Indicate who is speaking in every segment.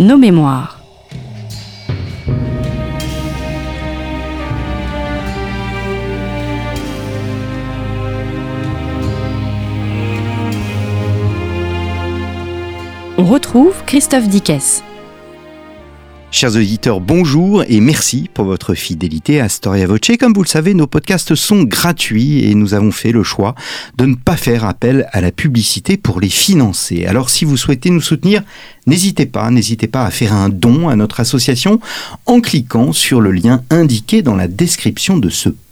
Speaker 1: nos mémoires. On retrouve Christophe Dickès.
Speaker 2: Chers auditeurs, bonjour et merci pour votre fidélité à Storia Voce. Comme vous le savez, nos podcasts sont gratuits et nous avons fait le choix de ne pas faire appel à la publicité pour les financer. Alors si vous souhaitez nous soutenir, n'hésitez pas, n'hésitez pas à faire un don à notre association en cliquant sur le lien indiqué dans la description de ce podcast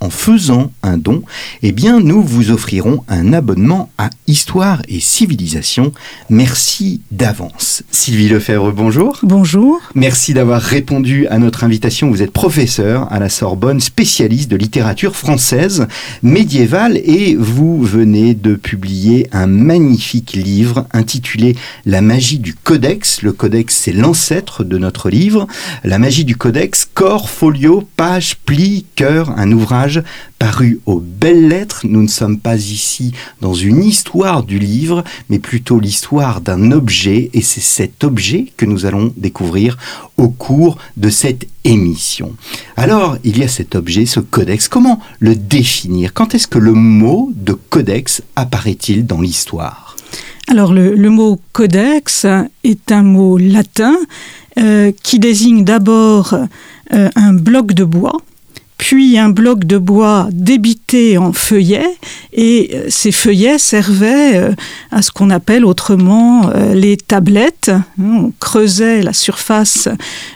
Speaker 2: en faisant un don, eh bien nous vous offrirons un abonnement à Histoire et Civilisation. Merci d'avance. Sylvie Lefebvre, bonjour.
Speaker 3: Bonjour.
Speaker 2: Merci d'avoir répondu à notre invitation. Vous êtes professeur à la Sorbonne, spécialiste de littérature française médiévale et vous venez de publier un magnifique livre intitulé La magie du codex. Le codex, c'est l'ancêtre de notre livre. La magie du codex, corps, folio, page, pli, cœur, un ouvrage paru aux belles lettres. Nous ne sommes pas ici dans une histoire du livre, mais plutôt l'histoire d'un objet, et c'est cet objet que nous allons découvrir au cours de cette émission. Alors, il y a cet objet, ce codex. Comment le définir? Quand est-ce que le mot de codex apparaît-il dans l'histoire?
Speaker 3: Alors le, mot codex est un mot latin euh, qui désigne d'abord euh, un bloc de bois puis un bloc de bois débité en feuillets, et euh, ces feuillets servaient euh, à ce qu'on appelle autrement euh, les tablettes. On creusait la surface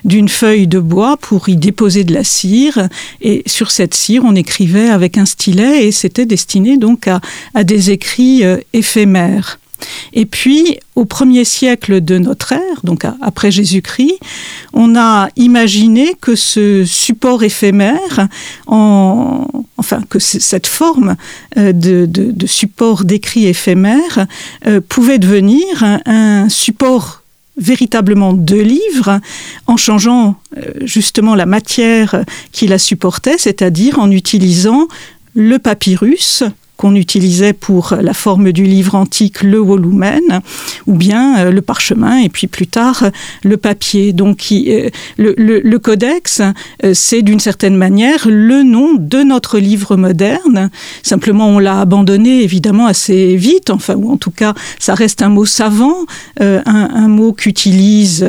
Speaker 3: d'une feuille de bois pour y déposer de la cire, et sur cette cire, on écrivait avec un stylet, et c'était destiné donc à, à des écrits éphémères. Et puis, au premier siècle de notre ère, donc après Jésus-Christ, on a imaginé que ce support éphémère, enfin que cette forme euh, de, support d'écrit éphémère euh, pouvait devenir un, support véritablement de livre en changeant euh, justement la matière qui la supportait, c'est-à-dire en utilisant le papyrus qu'on utilisait pour la forme du livre antique, le volumen, ou bien euh, le parchemin, et puis plus tard le papier. Donc euh, le, codex, euh, c'est d'une certaine manière le nom de notre livre moderne. Simplement, on l'a abandonné évidemment assez vite, enfin, ou en tout cas, ça reste un mot savant, un, mot qu'utilisent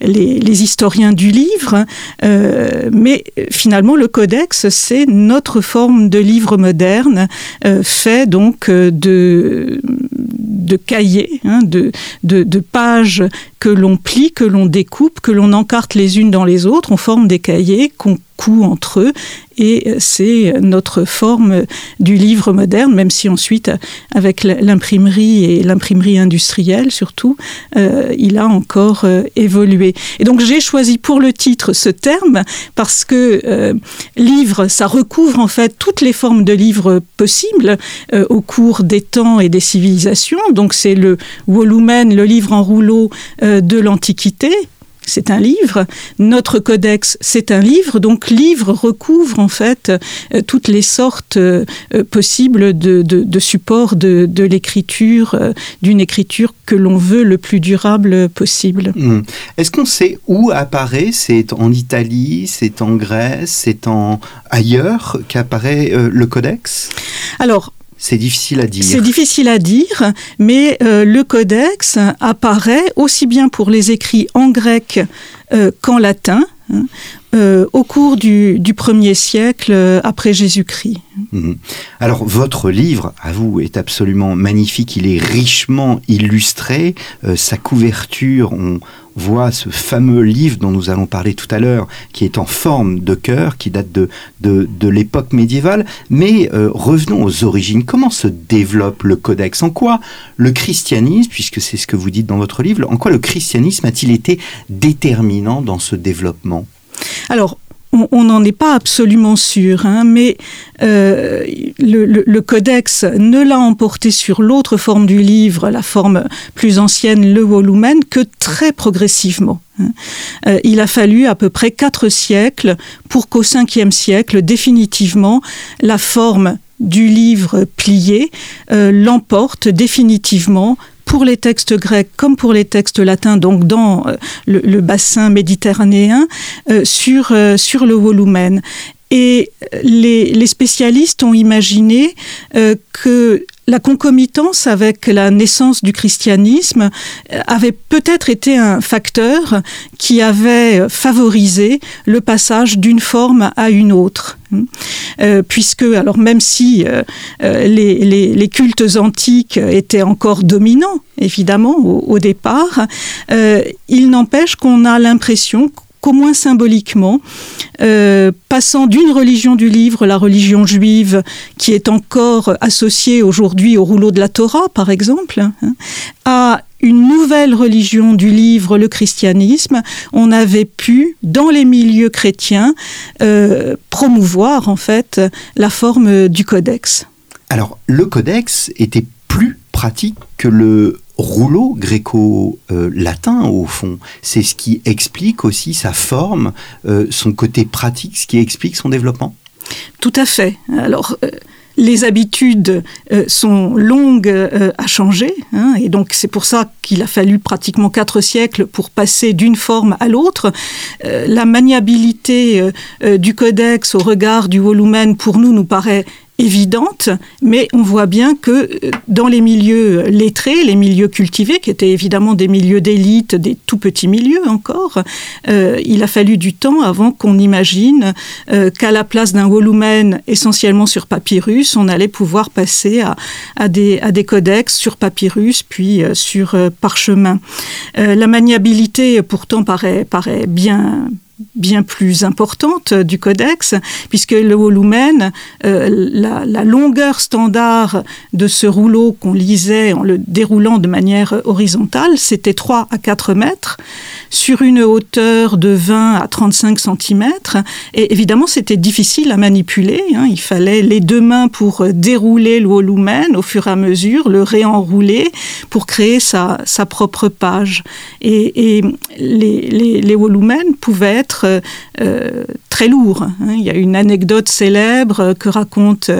Speaker 3: les, les, historiens du livre, mais finalement, le codex, c'est notre forme de livre moderne fait donc euh, de, cahiers, hein, de, de, pages que l'on plie, que l'on découpe, que l'on encarte les unes dans les autres. On forme des cahiers qu'on entre eux et c'est notre forme du livre moderne, même si ensuite, avec l'imprimerie et l'imprimerie industrielle surtout, euh, il a encore euh, évolué. Et donc j'ai choisi pour le titre ce terme parce que euh, livre, ça recouvre en fait toutes les formes de livres possibles au cours des temps et des civilisations. Donc c'est le volumen, le livre en rouleau de l'Antiquité, c'est un livre. Notre codex, c'est un livre. Donc, livre recouvre en fait euh, toutes les sortes euh, euh, possibles de, supports de, l'écriture, d'une écriture que l'on veut le plus durable possible.
Speaker 2: Hmm. Est-ce qu'on sait où apparaît? C'est en Italie, c'est en Grèce, c'est en ailleurs qu'apparaît le codex?
Speaker 3: Alors,
Speaker 2: c'est difficile à dire.
Speaker 3: C'est difficile à dire, mais euh, le codex apparaît aussi bien pour les écrits en grec euh, qu'en latin. Hein, euh, au cours du, du, premier siècle après Jésus-Christ.
Speaker 2: Mhm. Alors votre livre, à vous, est absolument magnifique, il est richement illustré, sa couverture, on, voit ce fameux livre dont nous allons parler tout à l'heure, qui est en forme de cœur, qui date de, de, l'époque médiévale. Mais euh, revenons aux origines. Comment se développe le codex? En quoi le christianisme, puisque c'est ce que vous dites dans votre livre, en quoi le christianisme a-t-il été déterminant dans ce développement?
Speaker 3: Alors, on n'en est pas absolument sûr, hein, mais euh, le, codex ne l'a emporté sur l'autre forme du livre, la forme plus ancienne, le volumen, que très progressivement. Hein. Euh, il a fallu à peu près quatre siècles pour qu'au cinquième siècle, définitivement, la forme du livre plié euh, l'emporte définitivement pour les textes grecs comme pour les textes latins, donc dans le, bassin méditerranéen, sur, sur le volumen. Et les, spécialistes ont imaginé que la concomitance avec la naissance du christianisme euh, avait peut-être été un facteur qui avait favorisé le passage d'une forme à une autre. Euh, puisque, alors même si euh, les, cultes antiques étaient encore dominants, évidemment, au départ, il n'empêche qu'on a l'impression qu'au moins symboliquement, euh, passant d'une religion du livre, la religion juive, qui est encore associée aujourd'hui au rouleau de la Torah, par exemple, hein, à une nouvelle religion du livre, le christianisme, on avait pu, dans les milieux chrétiens, euh, promouvoir en fait la forme du codex.
Speaker 2: Alors, le codex était plus pratique que le rouleau gréco-latin au fond. C'est ce qui explique aussi sa forme, euh, son côté pratique, ce qui explique son développement.
Speaker 3: Tout à fait. Alors. Euh, les habitudes euh, sont longues à changer, hein, et donc c'est pour ça qu'il a fallu pratiquement quatre siècles pour passer d'une forme à l'autre. la maniabilité du codex au regard du volumen, pour nous, nous paraît évidente, mais on voit bien que euh, dans les milieux lettrés, les milieux cultivés, qui étaient évidemment des milieux d'élite, des tout petits milieux encore, euh, il a fallu du temps avant qu'on imagine euh, qu'à la place d'un volumen essentiellement sur papyrus, on allait pouvoir passer à, des, codex sur papyrus, puis sur parchemin. la maniabilité pourtant paraît bien bien plus importante du codex, puisque le volumen, euh, la, longueur standard de ce rouleau qu'on lisait en le déroulant de manière horizontale, c'était 3 à 4 mètres, sur une hauteur de 20 à 35 cm. Et évidemment, c'était difficile à manipuler. Hein. Il fallait les deux mains pour dérouler le volumen au fur et à mesure, le réenrouler pour créer sa, propre page. Et, les, les, pouvaient être euh, très lourd. Hein. Il y a une anecdote célèbre que raconte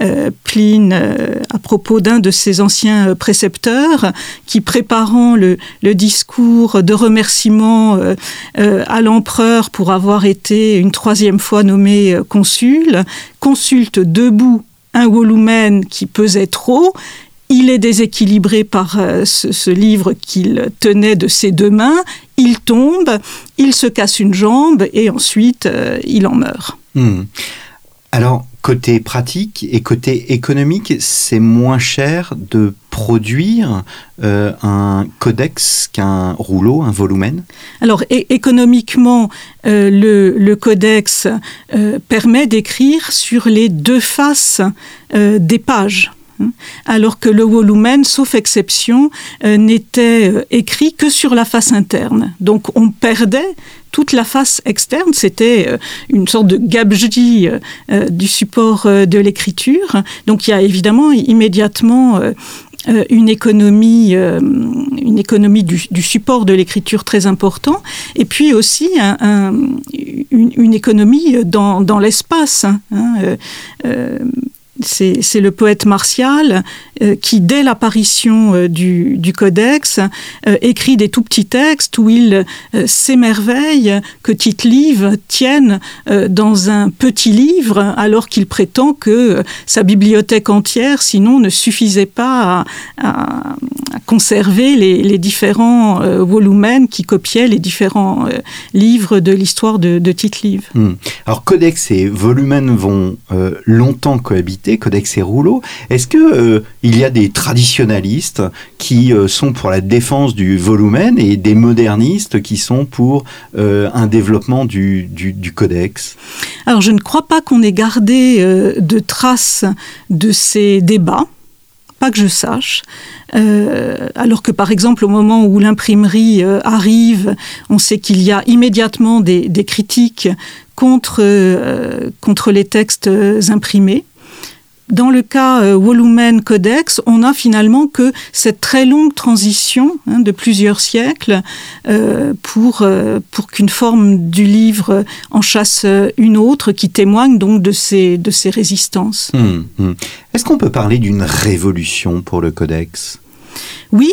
Speaker 3: euh, Pline euh, à propos d'un de ses anciens précepteurs qui, préparant le, discours de remerciement à l'empereur pour avoir été une troisième fois nommé consul, consulte debout un volumen qui pesait trop il est déséquilibré par euh, ce, livre qu'il tenait de ses deux mains, il tombe, il se casse une jambe et ensuite euh, il en meurt.
Speaker 2: Hmm. Alors, côté pratique et côté économique, c'est moins cher de produire euh, un codex qu'un rouleau, un volumen?
Speaker 3: Alors économiquement, le, codex permet d'écrire sur les deux faces des pages. Hein, alors que le volumen, sauf exception, euh, n'était euh, écrit que sur la face interne. Donc on perdait toute la face externe, c'était euh, une sorte de gabegie du support de l'écriture. Donc il y a évidemment immédiatement une économie, une économie du, support de l'écriture très important, et puis aussi une, économie dans, l'espace. Hein, c'est le poète Martial euh, qui, dès l'apparition euh, du, codex, euh, écrit des tout petits textes où il s'émerveille que Tite-Live tienne dans un petit livre alors qu'il prétend que sa bibliothèque entière, sinon, ne suffisait pas à, conserver les, différents volumens qui copiaient les différents livres de l'histoire de, de Tite-Live.
Speaker 2: Hmm. Alors, codex et volumen vont longtemps cohabiter Codex et Rouleau. Est-ce que euh, il y a des traditionalistes qui euh, sont pour la défense du volumen et des modernistes qui sont pour euh, un développement du, codex?
Speaker 3: Alors je ne crois pas qu'on ait gardé de traces de ces débats pas que je sache. alors que par exemple au moment où l'imprimerie arrive, on sait qu'il y a immédiatement des, des critiques contre, contre les textes imprimés. Dans le cas euh, Volumen Codex, on a finalement que cette très longue transition hein, de plusieurs siècles euh, pour, euh, pour qu'une forme du livre en chasse une autre qui témoigne donc de ces, de ces résistances.
Speaker 2: Hum, hum. Est-ce qu'on peut parler d'une révolution pour le Codex?
Speaker 3: Oui,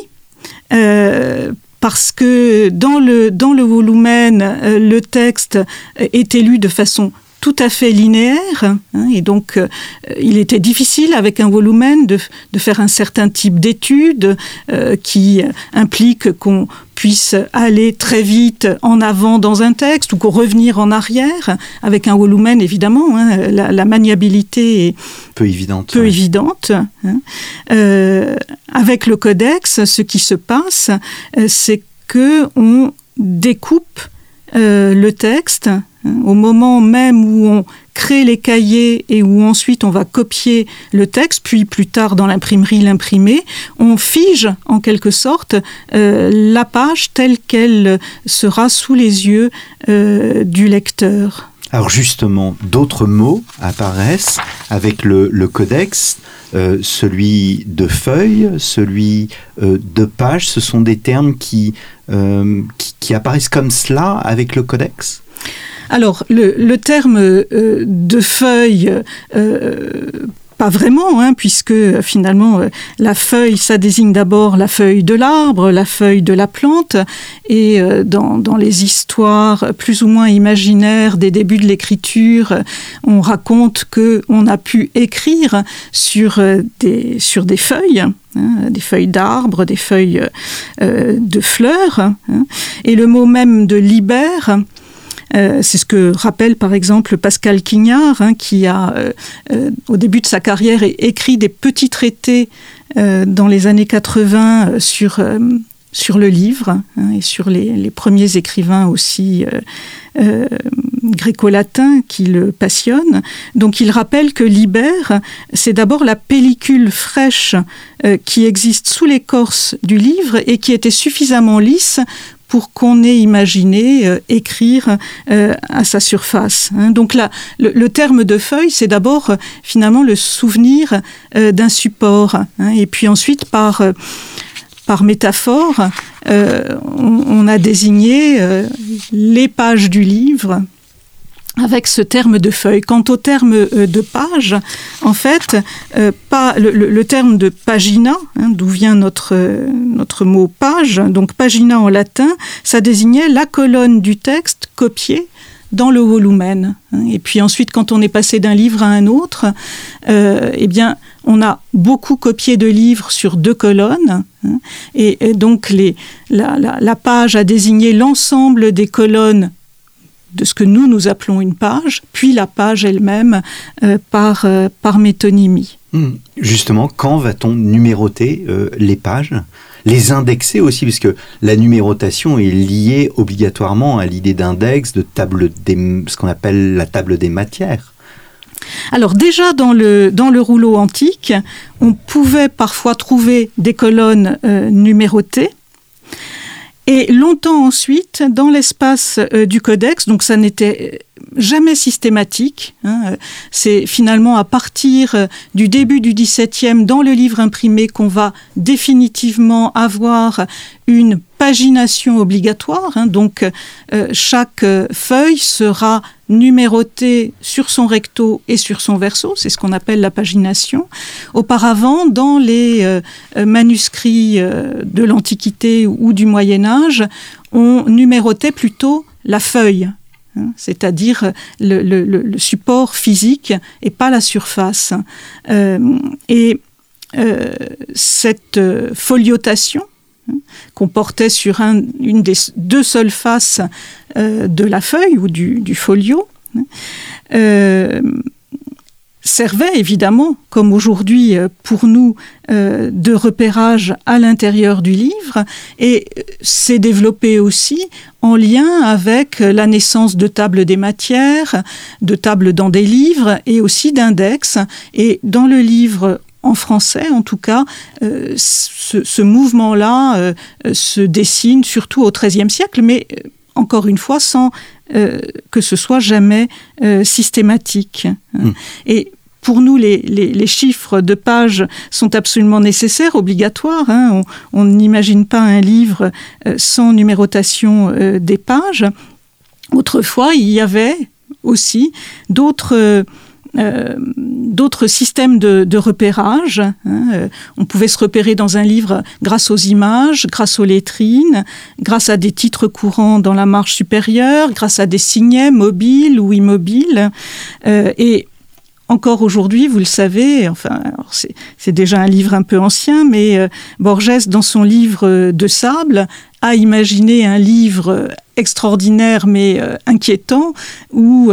Speaker 3: parce que dans le, dans le volumen, le texte était lu de façon tout à fait linéaire, hein, et donc euh, il était difficile avec un volumen de, de faire un certain type d'études euh, qui implique qu'on puisse aller très vite en avant dans un texte ou qu'on revenir en arrière avec un volumen évidemment hein, la, maniabilité est
Speaker 2: peu évidente
Speaker 3: peu évidente hein. euh, avec le codex ce qui se passe c'est que on découpe le texte au moment même où on crée les cahiers et où ensuite on va copier le texte, puis plus tard dans l'imprimerie l'imprimer, on fige en quelque sorte euh, la page telle qu'elle sera sous les yeux euh, du lecteur.
Speaker 2: Alors justement, d'autres mots apparaissent avec le, codex, euh, celui de feuille, celui de page, ce sont des termes qui, qui apparaissent comme cela avec le codex?
Speaker 3: Alors, le, terme euh, de feuille euh, pas vraiment, hein, puisque finalement euh, la feuille, ça désigne d'abord la feuille de l'arbre, la feuille de la plante, et dans, les histoires plus ou moins imaginaires des débuts de l'écriture, on raconte que on a pu écrire sur des sur des feuilles. Hein, des feuilles d'arbres, des feuilles de fleurs, hein. et le mot même de libère euh, c'est ce que rappelle par exemple Pascal Quignard, hein, qui a, euh, euh, au début de sa carrière, écrit des petits traités dans les années 80 sur sur le livre hein, et sur les, premiers écrivains aussi gréco-latins qui le passionnent. Donc il rappelle que l'Ibère, c'est d'abord la pellicule fraîche qui existe sous l'écorce du livre et qui était suffisamment lisse pour qu'on ait imaginé euh, écrire euh, à sa surface. Hein. Donc là, le, terme de feuille, c'est d'abord euh, finalement le souvenir d'un support, hein. et puis ensuite par métaphore, on, a désigné les pages du livre avec ce terme de feuille. Quant au terme euh, de page, en fait, euh, pas, le, terme de pagina, hein, d'où vient notre, notre mot page, donc pagina en latin, ça désignait la colonne du texte copiée dans le volumen. Et puis ensuite, quand on est passé d'un livre à un autre, euh, eh bien, on a beaucoup copié de livres sur deux colonnes. Hein. et, donc, les, la, la page a désigné l'ensemble des colonnes de ce que nous nous appelons une page, puis la page elle-même euh, par, euh, par métonymie.
Speaker 2: Hmm. Justement, quand va-t-on numéroter euh, les pages les indexer aussi, puisque la numérotation est liée obligatoirement à l'idée d'index, de table des, ce qu'on appelle la table des matières.
Speaker 3: Alors déjà dans le, dans le rouleau antique, on pouvait parfois trouver des colonnes numérotées, et longtemps ensuite, dans l'espace euh, du codex, donc ça n'était jamais systématique. Hein, c'est finalement à partir euh, du début du XVIIe, dans le livre imprimé, qu'on va définitivement avoir une pagination obligatoire. Hein. donc euh, chaque feuille sera numérotée sur son recto et sur son verso, c'est ce qu'on appelle la pagination. Auparavant, dans les euh, manuscrits de l'Antiquité ou du Moyen Âge, on numérotait plutôt la feuille. Hein, c'est-à-dire le, support physique et pas la surface. Euh, et euh, cette euh, foliotation hein, qu'on portait sur une des deux seules faces de la feuille ou du, folio, hein, servait évidemment, comme aujourd'hui euh, pour nous, euh, de repérage à l'intérieur du livre et euh, s'est développé aussi en lien avec la naissance de tables des matières, de tables dans des livres et aussi d'index. Et dans le livre en français, en tout cas, ce, mouvement-là se dessine surtout au XIIIe siècle, mais encore une fois, sans que ce soit jamais systématique. Hmm. Et pour nous, les, chiffres de pages sont absolument nécessaires, obligatoires. Hein. On n'imagine pas un livre euh, sans numérotation euh, des pages. Autrefois, il y avait aussi d'autres d'autres systèmes de, repérage. Hein, on pouvait se repérer dans un livre grâce aux images, grâce aux lettrines, grâce à des titres courants dans la marge supérieure, grâce à des signets mobiles ou immobiles. et encore aujourd'hui, vous le savez, enfin, c'est déjà un livre un peu ancien, mais euh, Borges, dans son livre euh, de sable, a imaginé un livre extraordinaire mais euh, inquiétant où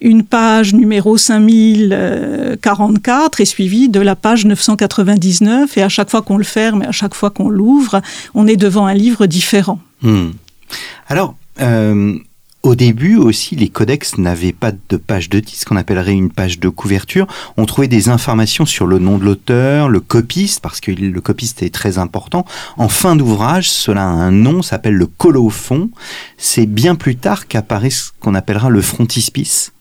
Speaker 3: une page numéro 5044 est suivie de la page 999 et à chaque fois qu'on le ferme et à chaque fois qu'on l'ouvre, on est devant un livre différent.
Speaker 2: Hmm. Alors, au début aussi, les codex n'avaient pas de page de titre, ce qu'on appellerait une page de couverture. On trouvait des informations sur le nom de l'auteur, le copiste, parce que le copiste est très important. En fin d'ouvrage, cela a un nom, s'appelle le colophon. C'est bien plus tard qu'apparaît ce qu'on appellera le frontispice.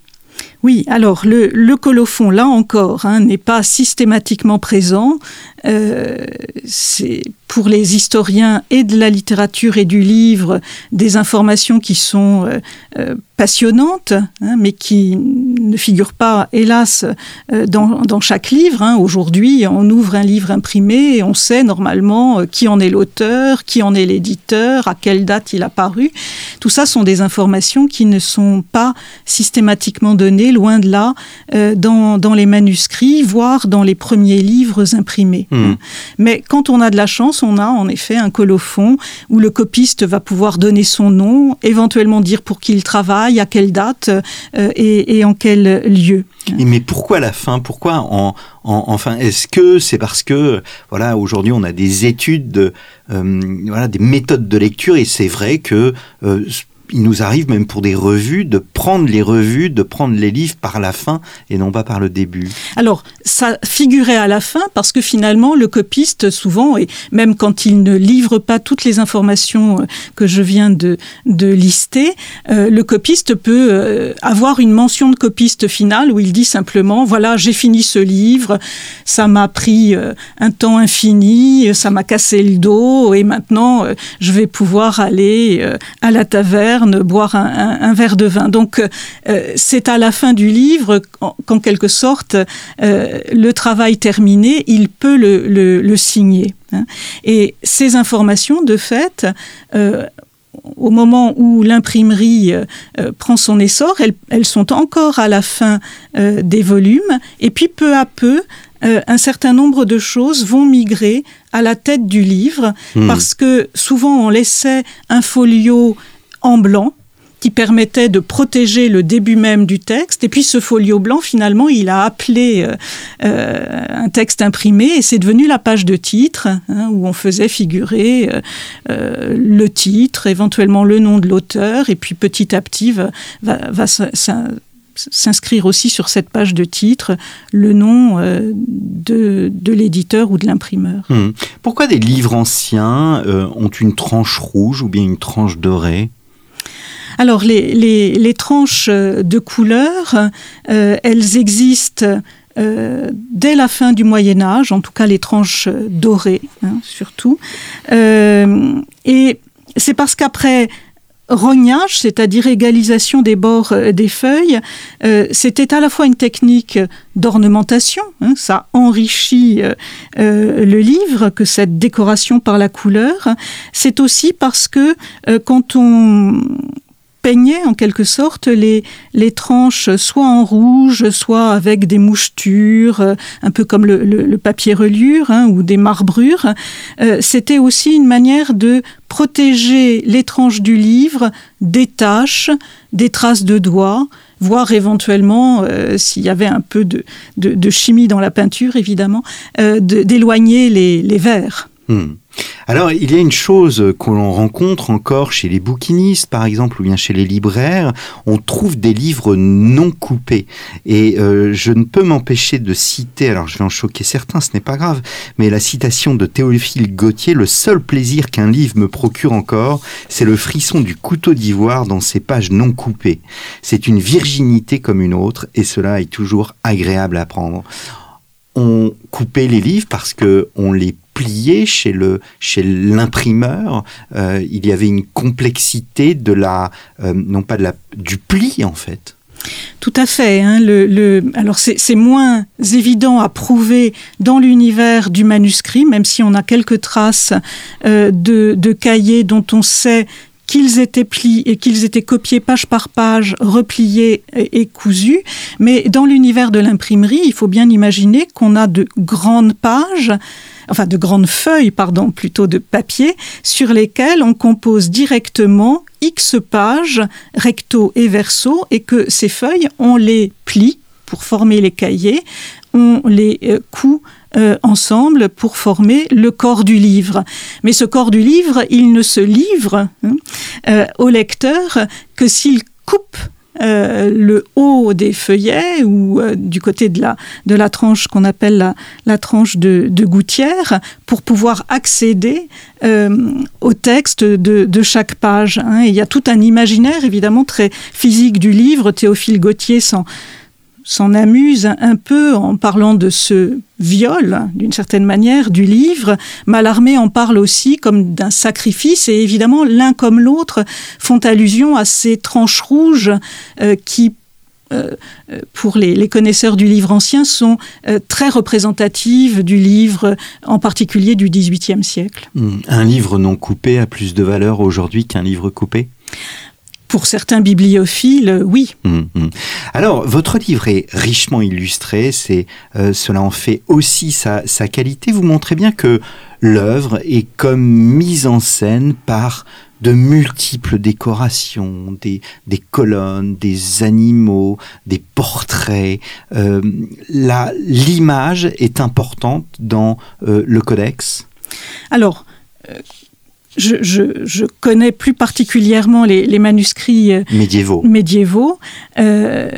Speaker 3: Oui, alors le, colophon, là encore, hein, n'est pas systématiquement présent. Euh, c'est pour les historiens et de la littérature et du livre des informations qui sont euh, euh, passionnantes, hein, mais qui ne figurent pas, hélas, dans, chaque livre. Hein. Aujourd'hui, on ouvre un livre imprimé et on sait normalement qui en est l'auteur, qui en est l'éditeur, à quelle date il a paru. Tout ça sont des informations qui ne sont pas systématiquement données, loin de là, dans, dans les manuscrits, voire dans les premiers livres imprimés. Hmm. Mais quand on a de la chance, on a en effet un colophon où le copiste va pouvoir donner son nom, éventuellement dire pour qui il travaille, à quelle date euh, et, en quel lieu.
Speaker 2: mais pourquoi la fin? Pourquoi en, enfin Est-ce que c'est parce que voilà aujourd'hui on a des études, de, euh, voilà des méthodes de lecture et c'est vrai que euh, il nous arrive même pour des revues de prendre les revues, de prendre les livres par la fin et non pas par le début.
Speaker 3: Alors, ça figurait à la fin parce que finalement, le copiste, souvent, et même quand il ne livre pas toutes les informations euh, que je viens de, lister, euh, le copiste peut euh, avoir une mention de copiste finale où il dit simplement, voilà, j'ai fini ce livre, ça m'a pris un temps infini, ça m'a cassé le dos et maintenant, je vais pouvoir aller à la taverne boire un, verre de vin. Donc euh, c'est à la fin du livre qu'en quelque sorte euh, le travail terminé, il peut le, signer. Hein. Et ces informations, de fait, euh, au moment où l'imprimerie prend son essor, elles, sont encore à la fin des volumes, et puis peu à peu, un certain nombre de choses vont migrer à la tête du livre, hmm. parce que souvent on laissait un folio en blanc qui permettait de protéger le début même du texte. Et puis ce folio blanc, finalement, il a appelé euh, euh, un texte imprimé et c'est devenu la page de titre, hein, où on faisait figurer euh, le titre, éventuellement le nom de l'auteur, et puis petit à petit va, s'inscrire aussi sur cette page de titre le nom de, l'éditeur ou de l'imprimeur.
Speaker 2: Hmm. Pourquoi des livres anciens ont une tranche rouge ou bien une tranche dorée?
Speaker 3: Alors, les, tranches euh, de couleur, euh, elles existent euh, dès la fin du Moyen Âge, en tout cas les tranches dorées, hein, surtout. et c'est parce qu'après rognage, c'est-à-dire égalisation des bords des feuilles, c'était à la fois une technique d'ornementation, hein, ça enrichit le livre que cette décoration par la couleur. C'est aussi parce que quand on peignait en quelque sorte les, les tranches soit en rouge, soit avec des mouchetures, euh, un peu comme le, papier reliure hein, ou des marbrures. Euh, c'était aussi une manière de protéger les tranches du livre des taches, des traces de doigts, voire éventuellement, euh, s'il y avait un peu de, de, chimie dans la peinture, évidemment, d'éloigner les, les verres.
Speaker 2: Hmm. Alors, il y a une chose que l'on rencontre encore chez les bouquinistes, par exemple, ou bien chez les libraires, on trouve des livres non coupés. Et euh, je ne peux m'empêcher de citer, alors je vais en choquer certains, ce n'est pas grave, mais la citation de Théophile Gautier, le seul plaisir qu'un livre me procure encore, c'est le frisson du couteau d'ivoire dans ses pages non coupées. C'est une virginité comme une autre, et cela est toujours agréable à prendre on coupait les livres parce que on les pliait chez le chez l'imprimeur. Euh, il y avait une complexité de la euh, non pas de la du pli en fait.
Speaker 3: Tout à fait. Hein, le, alors c'est moins évident à prouver dans l'univers du manuscrit, même si on a quelques traces euh, de, de cahiers dont on sait qu'ils étaient pliés et qu'ils étaient copiés page par page, repliés et, cousus. Mais dans l'univers de l'imprimerie, il faut bien imaginer qu'on a de grandes pages enfin de grandes feuilles, pardon, plutôt de papier, sur lesquelles on compose directement X pages, recto et verso, et que ces feuilles, on les plie pour former les cahiers, on les euh, coud euh, ensemble pour former le corps du livre. Mais ce corps du livre, il ne se livre hein, euh, au lecteur que s'il coupe le haut des feuillets ou du côté de la, de la tranche qu'on appelle la, la tranche de, de, gouttière pour pouvoir accéder au texte de, de chaque page. Hein. il y a tout un imaginaire évidemment très physique du livre. Théophile Gautier sans s'en amuse un peu en parlant de ce viol, d'une certaine manière, du livre. Malarmé en parle aussi comme d'un sacrifice, et évidemment, l'un comme l'autre font allusion à ces tranches rouges euh, qui euh, euh, pour les, connaisseurs du livre ancien, sont très représentatives du livre, en particulier du XVIIIe siècle.
Speaker 2: Hmm. Un livre non coupé a plus de valeur aujourd'hui qu'un livre coupé?
Speaker 3: Pour certains bibliophiles, oui.
Speaker 2: Hum, hum. Alors, votre livre est richement illustré, c'est euh, cela en fait aussi sa, qualité. Vous montrez bien que l'œuvre est comme mise en scène par de multiples décorations, des, colonnes, des animaux, des portraits. Euh, l'image est importante dans euh, le codex?
Speaker 3: Alors, je, connais plus particulièrement les, manuscrits euh,
Speaker 2: médiévaux.
Speaker 3: médiévaux euh,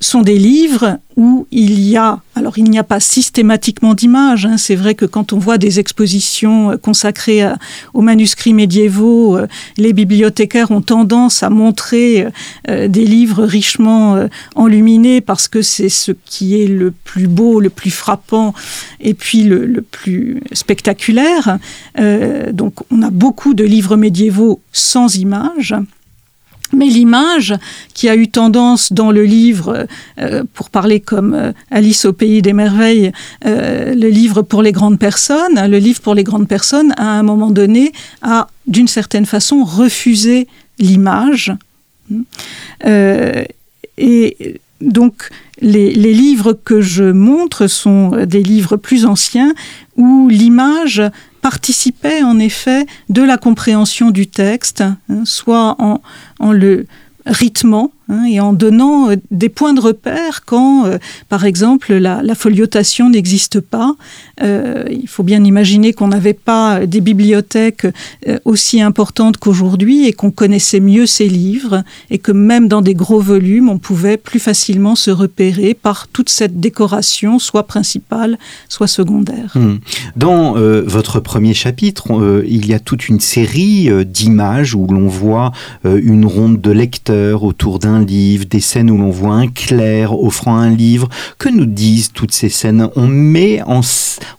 Speaker 3: sont des livres où il y a, alors il n'y a pas systématiquement d'images, hein. c'est vrai que quand on voit des expositions euh, consacrées aux manuscrits médiévaux, euh, les bibliothécaires ont tendance à montrer euh, des livres richement enluminés parce que c'est ce qui est le plus beau, le plus frappant et puis le, le plus spectaculaire. donc on a beaucoup de livres médiévaux sans images. Mais l'image qui a eu tendance dans le livre, euh, pour parler comme euh, Alice au pays des merveilles, euh, le livre pour les grandes personnes, le livre pour les grandes personnes, à un moment donné, a d'une certaine façon refusé l'image. et donc, les, les, livres que je montre sont des livres plus anciens où l'image participait en effet de la compréhension du texte, hein, soit en, en le rythmant hein, et en donnant euh, des points de repère quand, euh, par exemple, la, la foliotation n'existe pas. Euh, il faut bien imaginer qu'on n'avait pas des bibliothèques aussi importantes qu'aujourd'hui et qu'on connaissait mieux ces livres et que même dans des gros volumes, on pouvait plus facilement se repérer par toute cette décoration, soit principale, soit secondaire. Hmm.
Speaker 2: Dans votre premier chapitre, il y a toute une série d'images où l'on voit une ronde de lecteurs autour d'un livre, des scènes où l'on voit un clerc offrant un livre. Que nous disent toutes ces scènes? On met, en,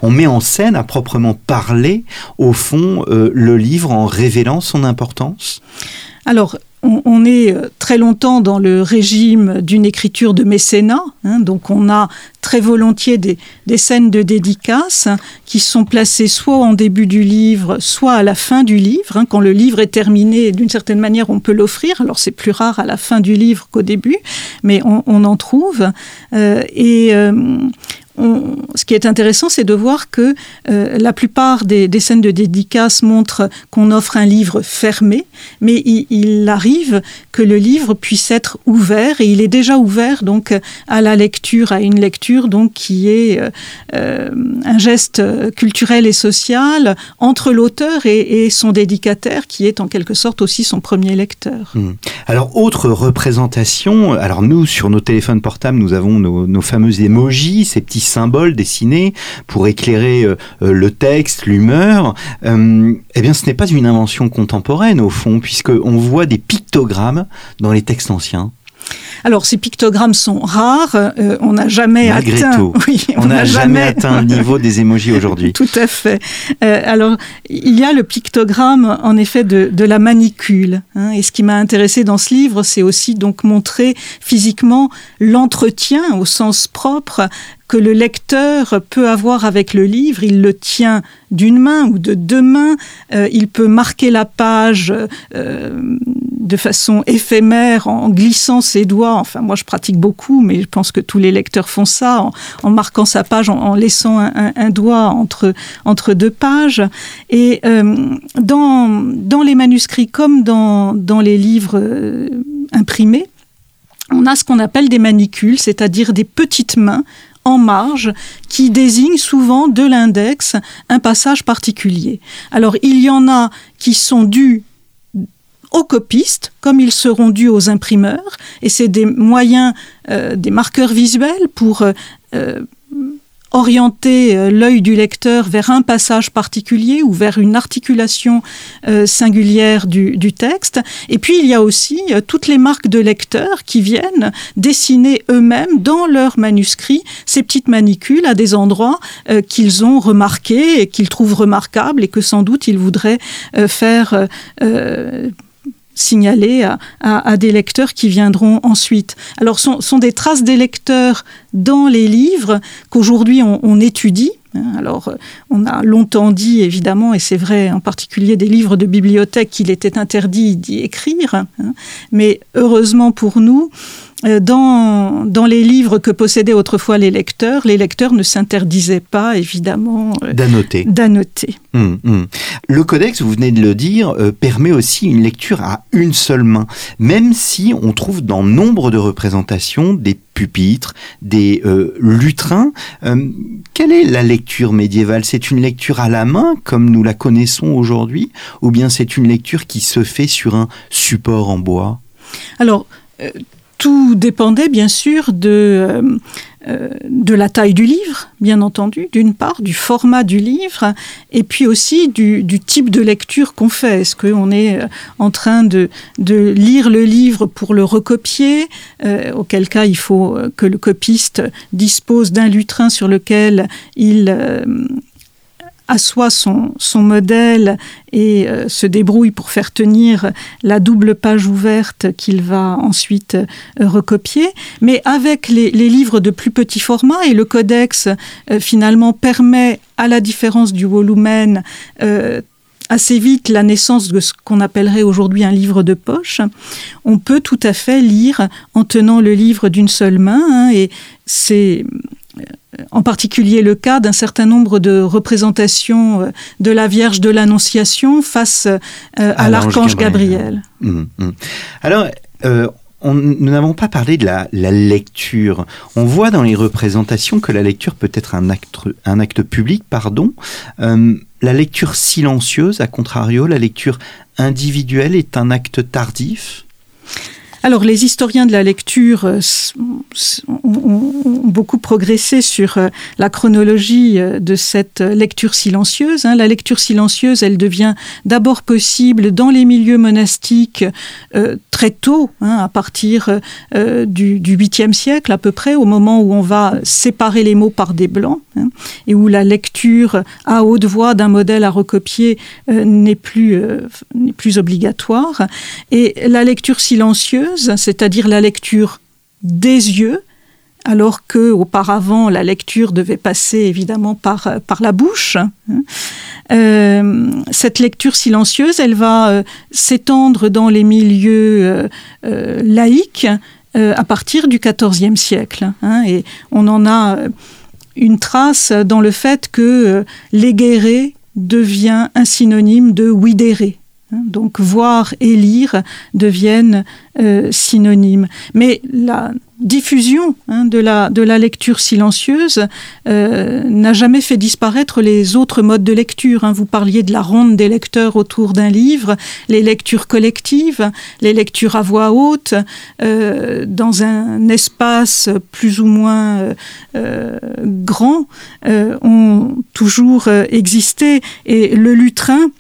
Speaker 2: on met en scène, à proprement parler, au fond, euh, le livre en révélant son importance?
Speaker 3: Alors, on, est euh, très longtemps dans le régime d'une écriture de mécénat, hein, donc on a très volontiers des, scènes de dédicaces hein, qui sont placées soit en début du livre, soit à la fin du livre. Hein. quand le livre est terminé, d'une certaine manière, on peut l'offrir. Alors c'est plus rare à la fin du livre qu'au début, mais on, en trouve. Euh, et euh, ce qui est intéressant, c'est de voir que euh, la plupart des, scènes de dédicace montrent qu'on offre un livre fermé, mais il, arrive que le livre puisse être ouvert et il est déjà ouvert donc à la lecture, à une lecture donc qui est euh, euh, un geste culturel et social entre l'auteur et, son dédicataire, qui est en quelque sorte aussi son premier lecteur.
Speaker 2: Hmm. Alors autre représentation, alors nous sur nos téléphones portables, nous avons nos, nos fameux emojis, ces petits symboles dessinés pour éclairer euh, euh, le texte, l'humeur, euh, eh ce n'est pas une invention contemporaine au fond, puisqu'on voit des pictogrammes dans les textes anciens.
Speaker 3: Alors, ces pictogrammes sont rares. Euh, on n'a jamais
Speaker 2: Malgré
Speaker 3: atteint.
Speaker 2: Tout.
Speaker 3: Oui,
Speaker 2: on n'a jamais, atteint le niveau des émojis aujourd'hui.
Speaker 3: Tout à fait. Euh, alors, il y a le pictogramme, en effet, de, de la manicule. Hein, et ce qui m'a intéressé dans ce livre, c'est aussi donc montrer physiquement l'entretien au sens propre que le lecteur peut avoir avec le livre. Il le tient d'une main ou de deux mains. Euh, il peut marquer la page euh, de façon éphémère en glissant ses doigts. Enfin, moi, je pratique beaucoup, mais je pense que tous les lecteurs font ça en, marquant sa page, en, laissant un, doigt entre, entre deux pages. Et euh, dans, dans les manuscrits comme dans, dans les livres euh, imprimés, on a ce qu'on appelle des manicules, c'est-à-dire des petites mains en marge qui désignent souvent de l'index un passage particulier. Alors il y en a qui sont dus aux copistes, comme ils seront dus aux imprimeurs, et c'est des moyens, euh, des marqueurs visuels pour euh, orienter euh, l'œil du lecteur vers un passage particulier ou vers une articulation singulière du, texte. Et puis il y a aussi toutes les marques de lecteurs qui viennent dessiner eux-mêmes dans leurs manuscrits ces petites manicules à des endroits qu'ils ont remarqués et qu'ils trouvent remarquables et que sans doute ils voudraient faire signaler à, des lecteurs qui viendront ensuite. Alors, sont, sont des traces des lecteurs dans les livres qu'aujourd'hui on, on, étudie. Alors, on a longtemps dit, évidemment, et c'est vrai en particulier des livres de bibliothèque, qu'il était interdit d'y écrire, mais heureusement pour nous, euh, dans, dans les livres que possédaient autrefois les lecteurs, les lecteurs ne s'interdisaient pas, évidemment,
Speaker 2: euh, d'annoter.
Speaker 3: d'annoter.
Speaker 2: Hum, hum. Le codex, vous venez de le dire, euh, permet aussi une lecture à une seule main, même si on trouve dans nombre de représentations des pupitres, des euh, lutrins. Euh, quelle est la lecture médiévale? C'est une lecture à la main, comme nous la connaissons aujourd'hui, ou bien c'est une lecture qui se fait sur un support en bois?
Speaker 3: Alors, euh, tout dépendait bien sûr de, euh, de la taille du livre, bien entendu, d'une part, du format du livre, et puis aussi du, type de lecture qu'on fait. Est-ce qu'on est en train de, lire le livre pour le recopier, euh, auquel cas il faut que le copiste dispose d'un lutrin sur lequel il euh, assoit son, son modèle et euh, se débrouille pour faire tenir la double page ouverte qu'il va ensuite euh, recopier. Mais avec les, les, livres de plus petit format et le codex euh, finalement permet, à la différence du volumen, euh, assez vite la naissance de ce qu'on appellerait aujourd'hui un livre de poche, on peut tout à fait lire en tenant le livre d'une seule main hein, et c'est en particulier le cas d'un certain nombre de représentations euh, de la Vierge de l'Annonciation face euh, à, à l'archange Gabriel.
Speaker 2: Gabriel. Mmh, mmh. Alors, euh, on, nous n'avons pas parlé de la, la, lecture. On voit dans les représentations que la lecture peut être un acte, un acte public, pardon. Euh, la lecture silencieuse, à contrario, la lecture individuelle est un acte tardif?
Speaker 3: Alors, les historiens de la lecture euh, ont, beaucoup progressé sur euh, la chronologie euh, de cette lecture silencieuse. La lecture silencieuse, elle devient d'abord possible dans les milieux monastiques très tôt, à partir du, du 8e siècle à peu près, au moment où on va séparer les mots par des blancs, et où la lecture à haute voix d'un modèle à recopier n'est plus, n'est plus obligatoire. Et la lecture silencieuse, c'est-à-dire la lecture des yeux, alors que auparavant la lecture devait passer évidemment par, par la bouche. Euh, cette lecture silencieuse, elle va euh, s'étendre dans les milieux euh, euh, laïques à partir du XIVe siècle. Hein, et on en a une trace dans le fait que l'éguéré devient un synonyme de widéré. Donc voir et lire deviennent euh, synonymes. Mais la diffusion hein, de, la, lecture silencieuse euh, n'a jamais fait disparaître les autres modes de lecture. Hein. Vous parliez de la ronde des lecteurs autour d'un livre, les lectures collectives, les lectures à voix haute, euh, dans un espace plus ou moins euh grand, euh, ont toujours existé. Et le lutrin,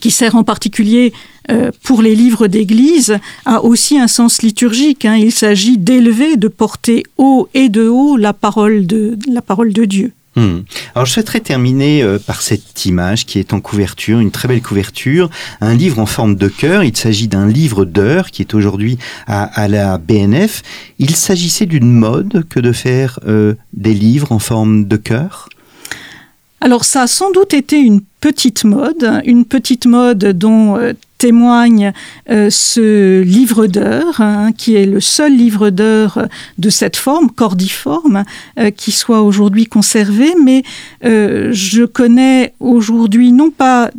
Speaker 3: qui sert en particulier euh, pour les livres d'église, a aussi un sens liturgique. Hein. Il s'agit d'élever, de porter haut et de haut la parole de, la parole de Dieu.
Speaker 2: Hmm. Alors je souhaiterais terminer euh, par cette image qui est en couverture, une très belle couverture, un livre en forme de cœur. Il s'agit d'un livre d'heures qui est aujourd'hui à, la BNF. Il s'agissait d'une mode que de faire euh, des livres en forme de cœur
Speaker 3: alors ça a sans doute été une petite mode, une petite mode dont euh, témoigne euh, ce livre d'heures, hein, qui est le seul livre d'heures de cette forme, cordiforme, euh, qui soit aujourd'hui conservé. Mais je connais aujourd'hui non pas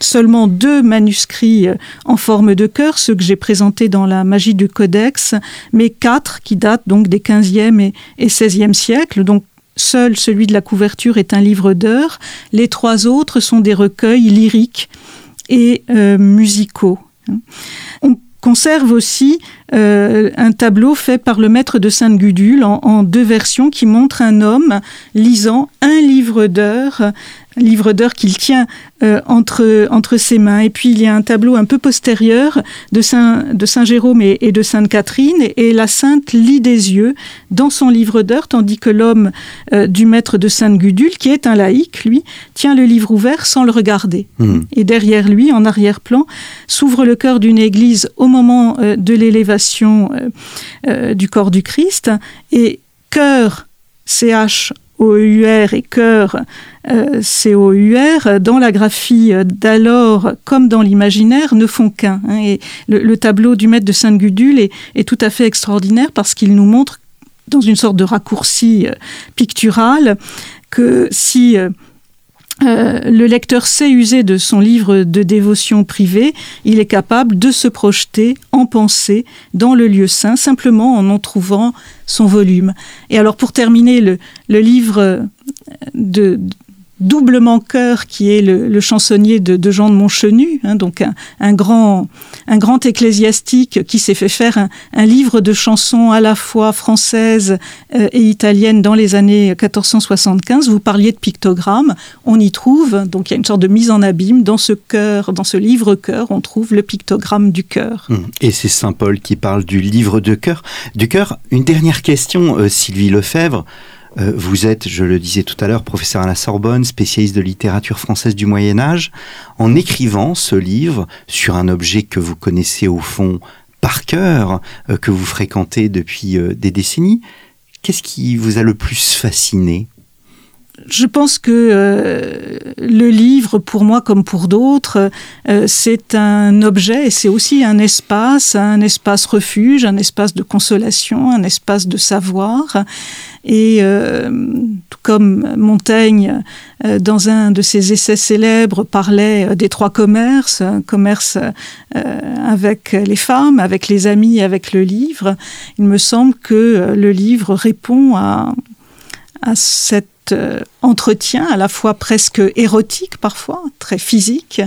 Speaker 3: seulement deux manuscrits en forme de cœur, ceux que j'ai présentés dans la magie du codex, mais quatre qui datent donc des 15e et, et 16e siècles. Seul celui de la couverture est un livre d'heures. Les trois autres sont des recueils lyriques et euh, musicaux. On conserve aussi euh, un tableau fait par le maître de Sainte-Gudule en, deux versions qui montre un homme lisant un livre d'heures livre d'heures qu'il tient euh, entre, entre ses mains. Et puis il y a un tableau un peu postérieur de Saint, de Saint Jérôme et, de Sainte Catherine, et la sainte lit des yeux dans son livre d'heures, tandis que l'homme euh, du maître de Sainte Gudule, qui est un laïc, lui, tient le livre ouvert sans le regarder. Hmm. Et derrière lui, en arrière-plan, s'ouvre le cœur d'une église au moment euh, de l'élévation du corps du Christ, et cœur, CH O-U-R et cœur euh, C-O-U-R, dans la graphie d'alors comme dans l'imaginaire, ne font qu'un. Hein. et le, tableau du maître de Sainte-Gudule est, tout à fait extraordinaire parce qu'il nous montre, dans une sorte de raccourci euh, pictural, que si... Euh, euh, le lecteur sait user de son livre de dévotion privée, il est capable de se projeter en pensée dans le lieu saint, simplement en en trouvant son volume. Et alors pour terminer, le, le livre de, doublement cœur qui est le, chansonnier de, Jean de Montchenu, hein, donc un, grand, un grand ecclésiastique qui s'est fait faire un, livre de chansons à la fois françaises euh, et italiennes dans les années 1475. Vous parliez de pictogrammes, on y trouve, donc il y a une sorte de mise en abîme dans ce cœur, dans ce livre cœur, on trouve le pictogramme du cœur.
Speaker 2: Hum, et c'est Saint Paul qui parle du livre de cœur. Du cœur, une dernière question, euh, Sylvie Lefebvre. Euh, vous êtes, je le disais tout à l'heure, professeur à la Sorbonne, spécialiste de littérature française du Moyen Âge. En écrivant ce livre sur un objet que vous connaissez au fond par cœur, euh, que vous fréquentez depuis euh, des décennies, qu'est-ce qui vous a le plus fasciné?
Speaker 3: Je pense que le livre, pour moi comme pour d'autres, c'est un objet et c'est aussi un espace, un espace refuge, un espace de consolation, un espace de savoir. Et euh, tout comme Montaigne, euh, dans un de ses essais célèbres, parlait euh, des trois commerces, un commerce avec les femmes, avec les amis, avec le livre, il me semble que le livre répond à, à cet entretien à la fois presque érotique parfois, très physique,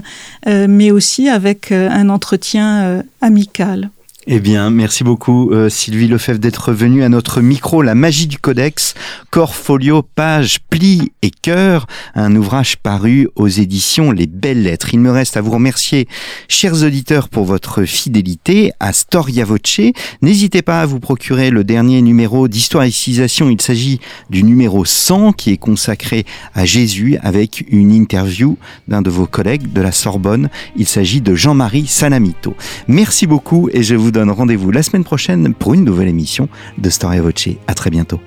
Speaker 3: mais aussi avec un entretien amical.
Speaker 2: Eh bien, merci beaucoup euh, Sylvie Lefebvre d'être venue à notre micro La magie du codex, corps folio, page, pli et cœur, un ouvrage paru aux éditions Les Belles Lettres. Il me reste à vous remercier, chers auditeurs, pour votre fidélité à Storia Voce. N'hésitez pas à vous procurer le dernier numéro Civilisation. Il s'agit du numéro 100 qui est consacré à Jésus avec une interview d'un de vos collègues de la Sorbonne. Il s'agit de Jean-Marie Salamito. Merci beaucoup et je vous donne rendez-vous la semaine prochaine pour une nouvelle émission de Storia Voce. À très bientôt.